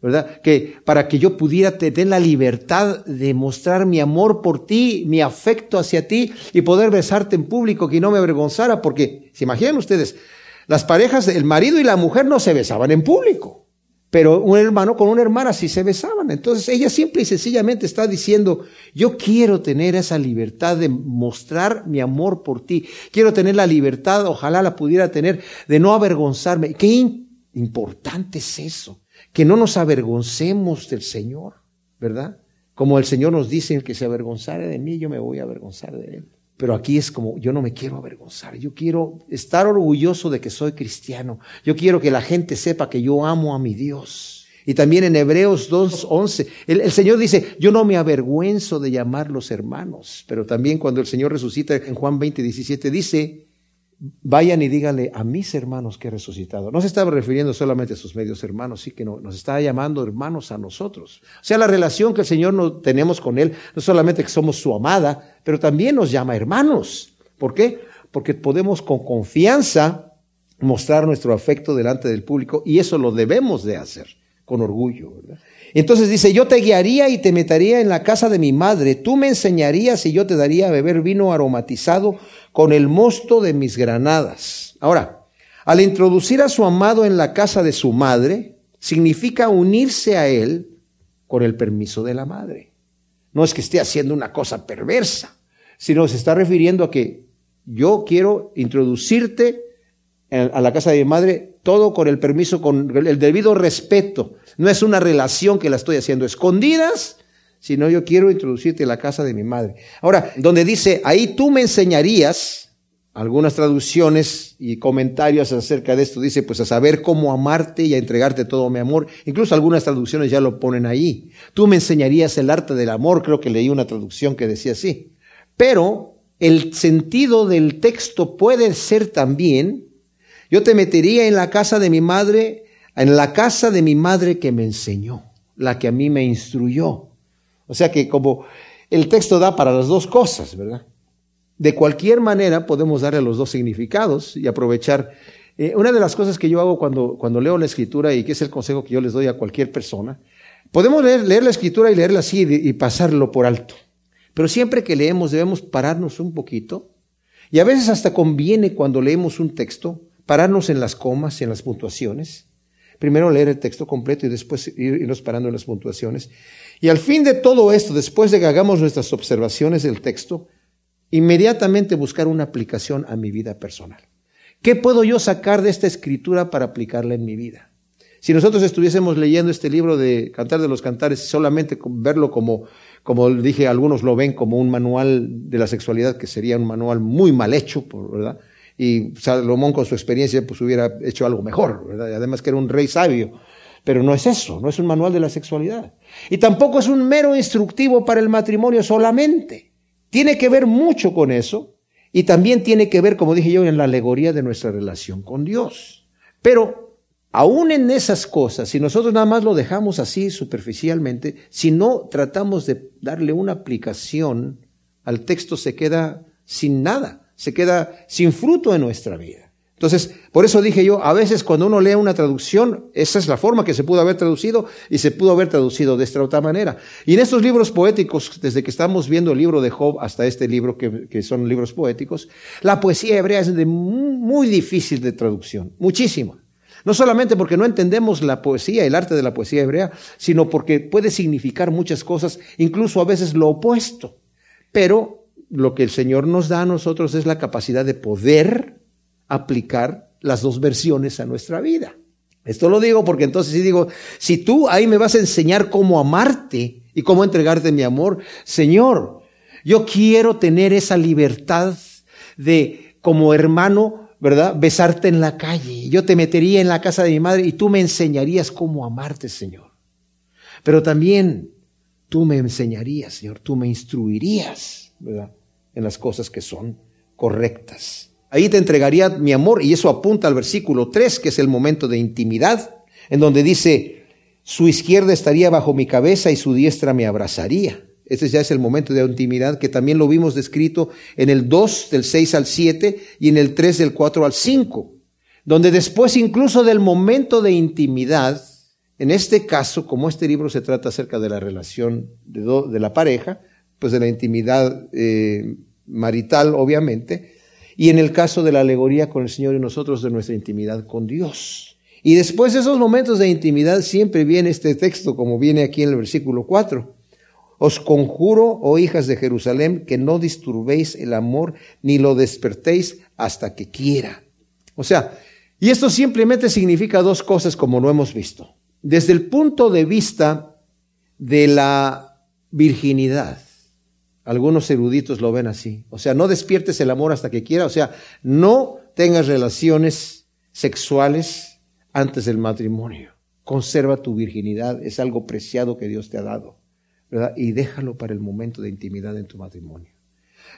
¿verdad? Que para que yo pudiera tener la libertad de mostrar mi amor por ti, mi afecto hacia ti y poder besarte en público, que no me avergonzara, porque, ¿se imaginan ustedes? Las parejas, el marido y la mujer no se besaban en público, pero un hermano con una hermana sí se besaban. Entonces ella simple y sencillamente está diciendo, yo quiero tener esa libertad de mostrar mi amor por ti. Quiero tener la libertad, ojalá la pudiera tener, de no avergonzarme. Qué importante es eso que no nos avergoncemos del Señor, ¿verdad? Como el Señor nos dice, el que se avergonzare de mí, yo me voy a avergonzar de él. Pero aquí es como, yo no me quiero avergonzar, yo quiero estar orgulloso de que soy cristiano, yo quiero que la gente sepa que yo amo a mi Dios. Y también en Hebreos 2.11, el, el Señor dice, yo no me avergüenzo de llamarlos hermanos, pero también cuando el Señor resucita en Juan 20.17 dice, vayan y díganle a mis hermanos que he resucitado. No se estaba refiriendo solamente a sus medios hermanos, sí que no, nos está llamando hermanos a nosotros. O sea, la relación que el Señor no, tenemos con Él, no solamente que somos su amada, pero también nos llama hermanos. ¿Por qué? Porque podemos con confianza mostrar nuestro afecto delante del público y eso lo debemos de hacer con orgullo. Entonces dice, yo te guiaría y te metería en la casa de mi madre, tú me enseñarías y yo te daría a beber vino aromatizado con el mosto de mis granadas. Ahora, al introducir a su amado en la casa de su madre, significa unirse a él con el permiso de la madre. No es que esté haciendo una cosa perversa, sino se está refiriendo a que yo quiero introducirte a la casa de mi madre, todo con el permiso, con el debido respeto. No es una relación que la estoy haciendo escondidas, sino yo quiero introducirte a la casa de mi madre. Ahora, donde dice, ahí tú me enseñarías, algunas traducciones y comentarios acerca de esto, dice, pues a saber cómo amarte y a entregarte todo mi amor. Incluso algunas traducciones ya lo ponen ahí. Tú me enseñarías el arte del amor, creo que leí una traducción que decía así. Pero el sentido del texto puede ser también, yo te metería en la casa de mi madre, en la casa de mi madre que me enseñó, la que a mí me instruyó. O sea que como el texto da para las dos cosas, ¿verdad? De cualquier manera podemos darle los dos significados y aprovechar. Eh, una de las cosas que yo hago cuando, cuando leo la escritura y que es el consejo que yo les doy a cualquier persona, podemos leer, la escritura y leerla así y, y pasarlo por alto. Pero siempre que leemos debemos pararnos un poquito y a veces hasta conviene cuando leemos un texto pararnos en las comas en las puntuaciones. Primero leer el texto completo y después irnos parando en las puntuaciones. Y al fin de todo esto, después de que hagamos nuestras observaciones del texto, inmediatamente buscar una aplicación a mi vida personal. ¿Qué puedo yo sacar de esta escritura para aplicarla en mi vida? Si nosotros estuviésemos leyendo este libro de Cantar de los Cantares, solamente verlo como, como dije, algunos lo ven como un manual de la sexualidad, que sería un manual muy mal hecho, ¿verdad? Y Salomón con su experiencia pues hubiera hecho algo mejor, además que era un rey sabio. Pero no es eso, no es un manual de la sexualidad. Y tampoco es un mero instructivo para el matrimonio solamente. Tiene que ver mucho con eso y también tiene que ver, como dije yo, en la alegoría de nuestra relación con Dios. Pero aún en esas cosas, si nosotros nada más lo dejamos así superficialmente, si no tratamos de darle una aplicación al texto, se queda sin nada, se queda sin fruto en nuestra vida. Entonces, por eso dije yo, a veces cuando uno lee una traducción, esa es la forma que se pudo haber traducido y se pudo haber traducido de esta otra manera. Y en estos libros poéticos, desde que estamos viendo el libro de Job hasta este libro que, son libros poéticos, la poesía hebrea es de muy, difícil de traducción, muchísimo. No solamente porque no entendemos la poesía, el arte de la poesía hebrea, sino porque puede significar muchas cosas, incluso a veces lo opuesto. Pero lo que el Señor nos da a nosotros es la capacidad de poder aplicar las dos versiones a nuestra vida. Esto lo digo porque entonces si digo, si tú ahí me vas a enseñar cómo amarte y cómo entregarte mi amor, Señor, yo quiero tener esa libertad de como hermano, ¿verdad? Besarte en la calle. Yo te metería en la casa de mi madre y tú me enseñarías cómo amarte, Señor. Pero también tú me enseñarías, Señor, tú me instruirías, ¿verdad? En las cosas que son correctas. Ahí te entregaría mi amor y eso apunta al versículo 3, que es el momento de intimidad, en donde dice, su izquierda estaría bajo mi cabeza y su diestra me abrazaría. Ese ya es el momento de intimidad que también lo vimos descrito en el 2 del 6 al 7 y en el 3 del 4 al 5, donde después incluso del momento de intimidad, en este caso, como este libro se trata acerca de la relación de, de la pareja, pues de la intimidad eh, marital, obviamente, y en el caso de la alegoría con el Señor y nosotros de nuestra intimidad con Dios. Y después de esos momentos de intimidad siempre viene este texto, como viene aquí en el versículo 4. Os conjuro, oh hijas de Jerusalén, que no disturbéis el amor ni lo despertéis hasta que quiera. O sea, y esto simplemente significa dos cosas como lo hemos visto. Desde el punto de vista de la virginidad, algunos eruditos lo ven así. O sea, no despiertes el amor hasta que quiera. O sea, no tengas relaciones sexuales antes del matrimonio. Conserva tu virginidad. Es algo preciado que Dios te ha dado. ¿verdad? Y déjalo para el momento de intimidad en tu matrimonio.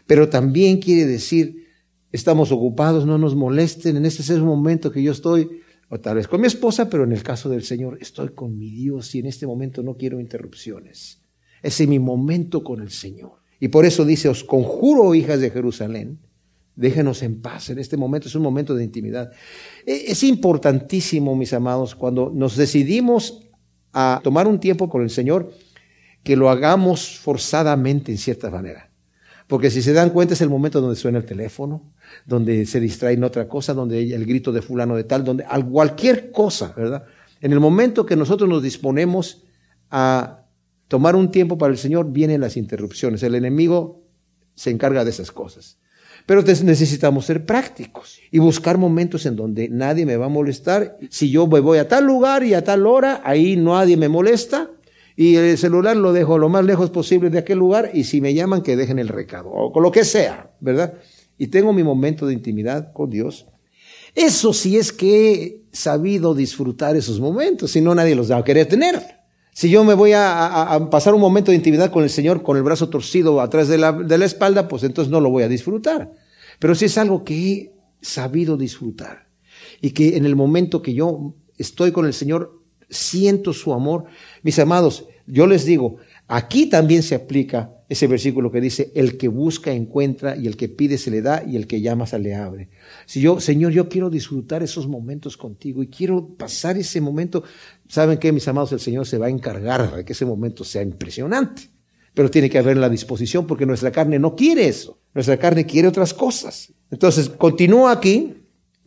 Pero también quiere decir, estamos ocupados, no nos molesten. En este es el momento que yo estoy, o tal vez con mi esposa, pero en el caso del Señor, estoy con mi Dios y en este momento no quiero interrupciones. Ese es mi momento con el Señor. Y por eso dice, os conjuro, hijas de Jerusalén, déjenos en paz. En este momento es un momento de intimidad. E, es importantísimo, mis amados, cuando nos decidimos a tomar un tiempo con el Señor, que lo hagamos forzadamente en cierta manera. Porque si se dan cuenta es el momento donde suena el teléfono, donde se distrae en otra cosa, donde el grito de fulano de tal, donde cualquier cosa, ¿verdad? En el momento que nosotros nos disponemos a tomar un tiempo para el Señor, vienen las interrupciones. El enemigo se encarga de esas cosas. Pero necesitamos ser prácticos y buscar momentos en donde nadie me va a molestar. Si yo voy a tal lugar y a tal hora, ahí nadie me molesta. Y el celular lo dejo lo más lejos posible de aquel lugar. Y si me llaman, que dejen el recado o con lo que sea, ¿verdad? Y tengo mi momento de intimidad con Dios. Eso sí es que he sabido disfrutar esos momentos, si no nadie los va a querer tener. Si yo me voy a, pasar un momento de intimidad con el Señor con el brazo torcido atrás de la, de la espalda, pues entonces no lo voy a disfrutar. Pero si es algo que he sabido disfrutar y que en el momento que yo estoy con el Señor siento su amor, mis amados, yo les digo, aquí también se aplica ese versículo que dice, el que busca encuentra y el que pide se le da y el que llama se le abre. Si yo, Señor, yo quiero disfrutar esos momentos contigo y quiero pasar ese momento, ¿saben qué, mis amados? El Señor se va a encargar de que ese momento sea impresionante. Pero tiene que haber la disposición porque nuestra carne no quiere eso. Nuestra carne quiere otras cosas. Entonces, continúa aquí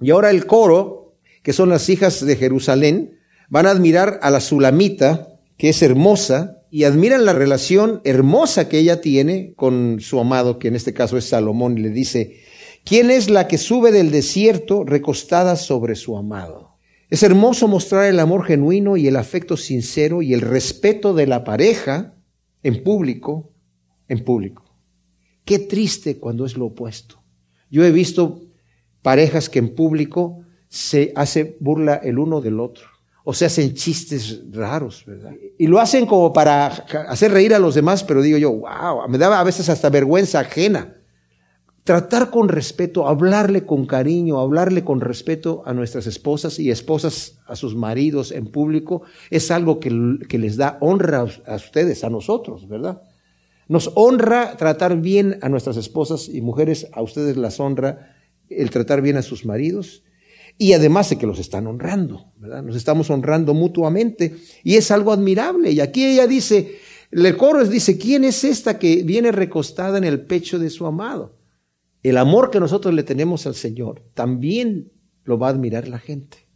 y ahora el coro, que son las hijas de Jerusalén, van a admirar a la Sulamita, que es hermosa, y admiran la relación hermosa que ella tiene con su amado, que en este caso es Salomón, y le dice, ¿quién es la que sube del desierto recostada sobre su amado? Es hermoso mostrar el amor genuino y el afecto sincero y el respeto de la pareja en público, en público. Qué triste cuando es lo opuesto. Yo he visto parejas que en público se hace burla el uno del otro o se hacen chistes raros, ¿verdad? Y lo hacen como para hacer reír a los demás, pero digo yo, wow, me daba a veces hasta vergüenza ajena. Tratar con respeto, hablarle con cariño, hablarle con respeto a nuestras esposas y esposas a sus maridos en público es algo que, que les da honra a ustedes, a nosotros, ¿verdad? Nos honra tratar bien a nuestras esposas y mujeres, a ustedes las honra el tratar bien a sus maridos y además de que los están honrando, ¿verdad? Nos estamos honrando mutuamente y es algo admirable. Y aquí ella dice, el coro dice, ¿quién es esta que viene recostada en el pecho de su amado? El amor que nosotros le tenemos al Señor también lo va a admirar la gente.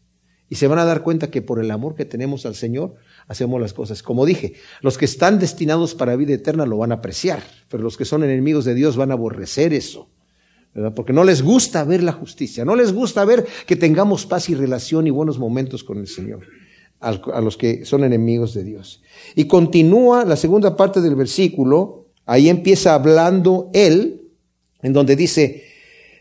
Y se van a dar cuenta que por el amor que tenemos al Señor hacemos las cosas. Como dije, los que están destinados para vida eterna lo van a apreciar, pero los que son enemigos de Dios van a aborrecer eso. Porque no les gusta ver la justicia, no les gusta ver que tengamos paz y relación y buenos momentos con el Señor, a los que son enemigos de Dios. Y continúa la segunda parte del versículo, ahí empieza hablando él, en donde dice,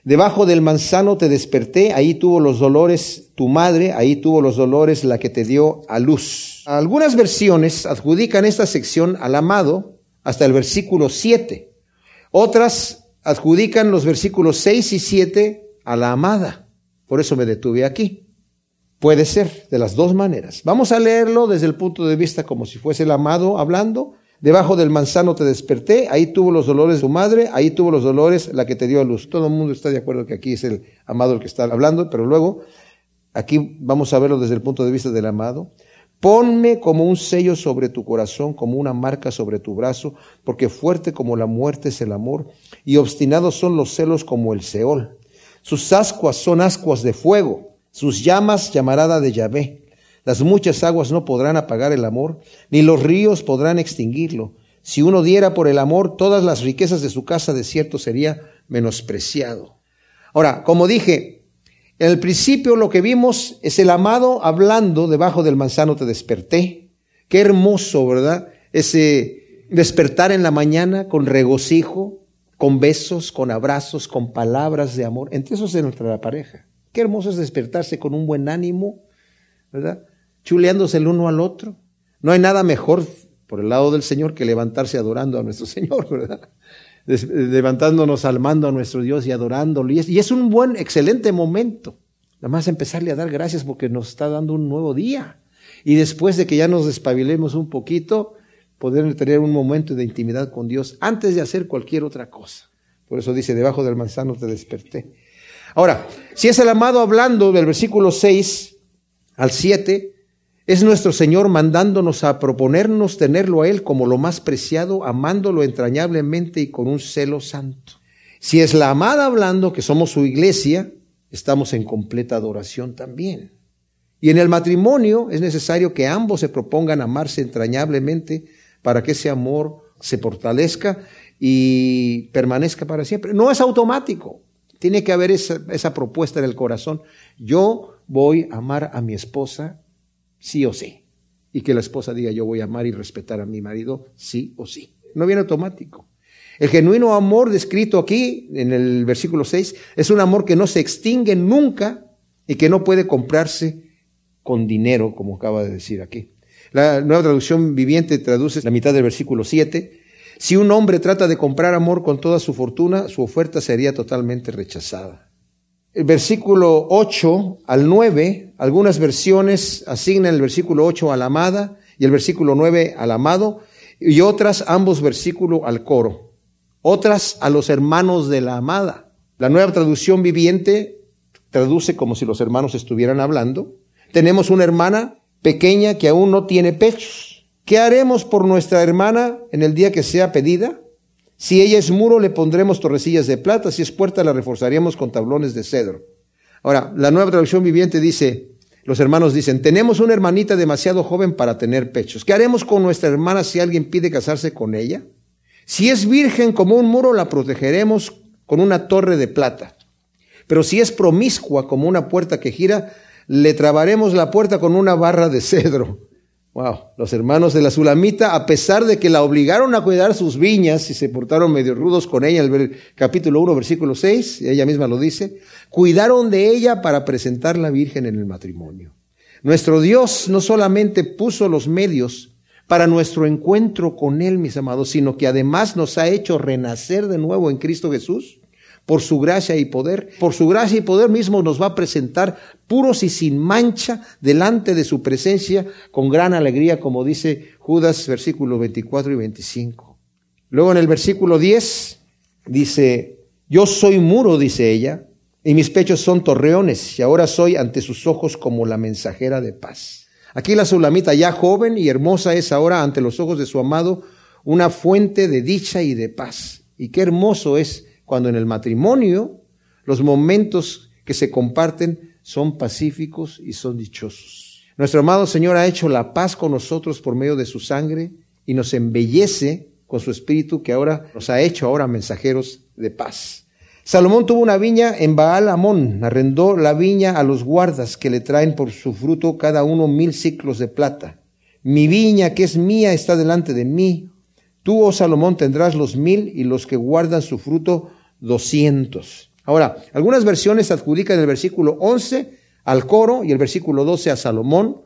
debajo del manzano te desperté, ahí tuvo los dolores tu madre, ahí tuvo los dolores la que te dio a luz. Algunas versiones adjudican esta sección al amado hasta el versículo 7. Otras adjudican los versículos 6 y 7 a la amada. Por eso me detuve aquí. Puede ser de las dos maneras. Vamos a leerlo desde el punto de vista como si fuese el amado hablando. Debajo del manzano te desperté, ahí tuvo los dolores de tu madre, ahí tuvo los dolores la que te dio a luz. Todo el mundo está de acuerdo que aquí es el amado el que está hablando, pero luego aquí vamos a verlo desde el punto de vista del amado. Ponme como un sello sobre tu corazón, como una marca sobre tu brazo, porque fuerte como la muerte es el amor, y obstinados son los celos como el Seol. Sus ascuas son ascuas de fuego, sus llamas llamarada de Yahvé. Las muchas aguas no podrán apagar el amor, ni los ríos podrán extinguirlo. Si uno diera por el amor todas las riquezas de su casa, de cierto sería menospreciado. Ahora, como dije, en el principio lo que vimos es el amado hablando debajo del manzano te desperté. Qué hermoso, ¿verdad? Ese despertar en la mañana con regocijo, con besos, con abrazos, con palabras de amor. Entre esos es nuestra pareja. Qué hermoso es despertarse con un buen ánimo, ¿verdad? Chuleándose el uno al otro. No hay nada mejor por el lado del Señor que levantarse adorando a nuestro Señor, ¿verdad? Levantándonos, almando a nuestro Dios y adorándolo. Y es, un buen, excelente momento. Nada más empezarle a dar gracias porque nos está dando un nuevo día. Y después de que ya nos despabilemos un poquito, poder tener un momento de intimidad con Dios antes de hacer cualquier otra cosa. Por eso dice, debajo del manzano te desperté. Ahora, si es el amado hablando del versículo 6 al 7, es nuestro Señor mandándonos a proponernos tenerlo a Él como lo más preciado, amándolo entrañablemente y con un celo santo. Si es la amada hablando, que somos su iglesia, estamos en completa adoración también. Y en el matrimonio es necesario que ambos se propongan amarse entrañablemente para que ese amor se fortalezca y permanezca para siempre. No es automático. Tiene que haber esa, propuesta en el corazón. Yo voy a amar a mi esposa sí o sí. Y que la esposa diga, yo voy a amar y respetar a mi marido, sí o sí. No viene automático. El genuino amor descrito aquí en el versículo 6 es un amor que no se extingue nunca y que no puede comprarse con dinero, como acaba de decir aquí. La nueva traducción viviente traduce la mitad del versículo 7. Si un hombre trata de comprar amor con toda su fortuna, su oferta sería totalmente rechazada el versículo 8 al 9, algunas versiones asignan el versículo 8 a la amada y el versículo 9 al amado, y otras ambos versículos al coro, otras a los hermanos de la amada. La nueva traducción viviente traduce como si los hermanos estuvieran hablando. Tenemos una hermana pequeña que aún no tiene pechos. ¿Qué haremos por nuestra hermana en el día que sea pedida? Si ella es muro, le pondremos torrecillas de plata. Si es puerta, la reforzaríamos con tablones de cedro. Ahora, la nueva traducción viviente dice, los hermanos dicen, tenemos una hermanita demasiado joven para tener pechos. ¿Qué haremos con nuestra hermana si alguien pide casarse con ella? Si es virgen como un muro, la protegeremos con una torre de plata. Pero si es promiscua como una puerta que gira, le trabaremos la puerta con una barra de cedro. Wow, los hermanos de la Sulamita, a pesar de que la obligaron a cuidar sus viñas y se portaron medio rudos con ella, el capítulo 1, versículo 6, y ella misma lo dice, cuidaron de ella para presentar la Virgen en el matrimonio. Nuestro Dios no solamente puso los medios para nuestro encuentro con Él, mis amados, sino que además nos ha hecho renacer de nuevo en Cristo Jesús por su gracia y poder. Por su gracia y poder mismo nos va a presentar puros y sin mancha delante de su presencia con gran alegría, como dice Judas versículos 24 y 25. Luego en el versículo 10 dice, yo soy muro, dice ella, y mis pechos son torreones, y ahora soy ante sus ojos como la mensajera de paz. Aquí la sulamita ya joven y hermosa es ahora ante los ojos de su amado una fuente de dicha y de paz. Y qué hermoso es cuando en el matrimonio los momentos que se comparten son pacíficos y son dichosos. Nuestro amado Señor ha hecho la paz con nosotros por medio de su sangre y nos embellece con su espíritu que ahora nos ha hecho ahora mensajeros de paz. Salomón tuvo una viña en Baal Amón, arrendó la viña a los guardas que le traen por su fruto cada uno mil ciclos de plata. Mi viña que es mía está delante de mí. Tú, oh Salomón, tendrás los mil y los que guardan su fruto 200. Ahora, algunas versiones adjudican el versículo 11 al coro y el versículo 12 a Salomón,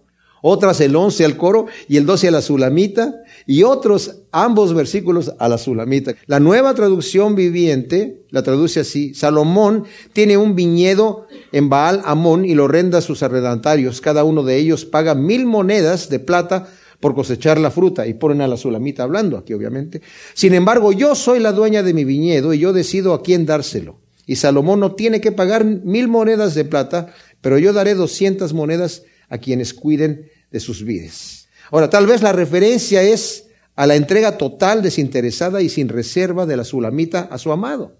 otras el 11 al coro y el 12 a la Sulamita, y otros ambos versículos a la Sulamita. La nueva traducción viviente la traduce así, Salomón tiene un viñedo en Baal Amón y lo renda a sus arrendantarios, cada uno de ellos paga mil monedas de plata por cosechar la fruta y ponen a la sulamita hablando aquí obviamente. Sin embargo, yo soy la dueña de mi viñedo y yo decido a quién dárselo. Y Salomón no tiene que pagar mil monedas de plata, pero yo daré doscientas monedas a quienes cuiden de sus vidas. Ahora, tal vez la referencia es a la entrega total, desinteresada y sin reserva de la sulamita a su amado.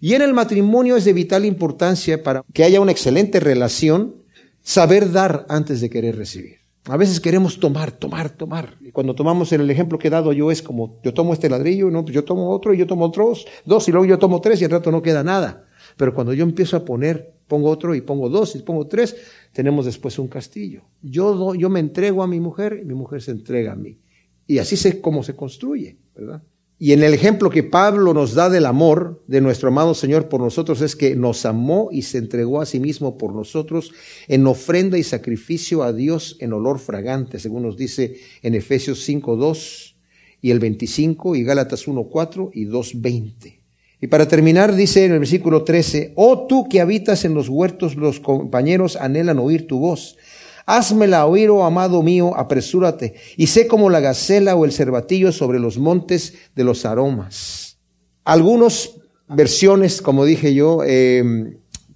Y en el matrimonio es de vital importancia para que haya una excelente relación, saber dar antes de querer recibir. A veces queremos tomar, tomar, tomar. Y cuando tomamos el ejemplo que he dado yo es como, yo tomo este ladrillo, no, yo tomo otro y yo tomo otros, dos y luego yo tomo tres y al rato no queda nada. Pero cuando yo empiezo a poner, pongo otro y pongo dos y pongo tres, tenemos después un castillo. Yo, yo me entrego a mi mujer y mi mujer se entrega a mí. Y así sé cómo se construye, ¿verdad? Y en el ejemplo que Pablo nos da del amor de nuestro amado Señor por nosotros es que nos amó y se entregó a sí mismo por nosotros en ofrenda y sacrificio a Dios en olor fragante, según nos dice en Efesios 5, 2 y el 25 y Gálatas 1, 4 y 2, 20. Y para terminar dice en el versículo 13, oh tú que habitas en los huertos, los compañeros anhelan oír tu voz. Házmela oír, oh amado mío, apresúrate, y sé como la gacela o el cervatillo sobre los montes de los aromas. Algunas versiones, como dije yo, eh,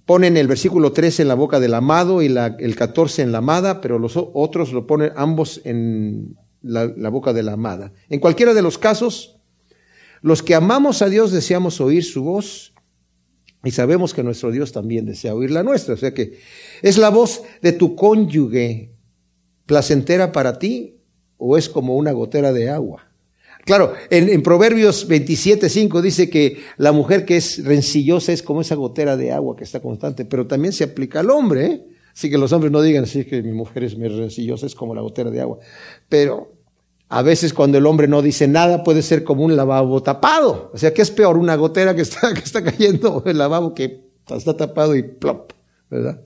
ponen el versículo 13 en la boca del amado y el 14 en la amada, pero los otros lo ponen ambos en la, la boca de la amada. En cualquiera de los casos, los que amamos a Dios deseamos oír su voz y sabemos que nuestro Dios también desea oír la nuestra. O sea que es la voz de tu cónyuge placentera para ti o es como una gotera de agua. Claro, en, Proverbios 27.5 dice que la mujer que es rencillosa es como esa gotera de agua que está constante, pero también se aplica al hombre. ¿eh? Así que los hombres no digan así que mi mujer es rencillosa, es como la gotera de agua. Pero a veces cuando el hombre no dice nada puede ser como un lavabo tapado. O sea, ¿qué es peor? Una gotera que está, que está cayendo el lavabo que está tapado y plop, ¿verdad?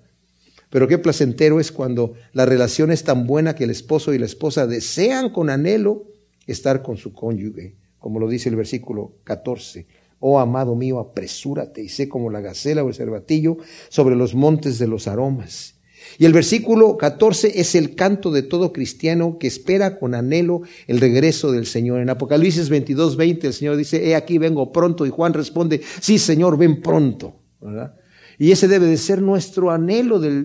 Pero qué placentero es cuando la relación es tan buena que el esposo y la esposa desean con anhelo estar con su cónyuge, como lo dice el versículo 14. Oh amado mío, apresúrate y sé como la gacela o el cervatillo sobre los montes de los aromas y el versículo 14 es el canto de todo cristiano que espera con anhelo el regreso del Señor. En Apocalipsis 22, 20 el Señor dice, he aquí vengo pronto. Y Juan responde, sí Señor, ven pronto. Y ese debe de ser nuestro anhelo de,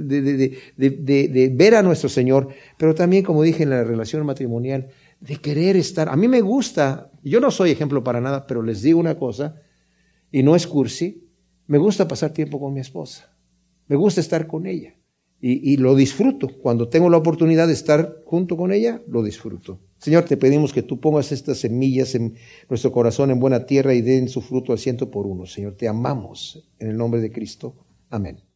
de, ver a nuestro Señor, pero también, como dije en la relación matrimonial, de querer estar. A mí me gusta, yo no soy ejemplo para nada, pero les digo una cosa, y no es cursi, me gusta pasar tiempo con mi esposa, me gusta estar con ella y, lo disfruto. Cuando tengo la oportunidad de estar junto con ella, lo disfruto. Señor, te pedimos que tú pongas estas semillas en nuestro corazón en buena tierra y den su fruto al ciento por uno. Señor, te amamos en el nombre de Cristo. Amén.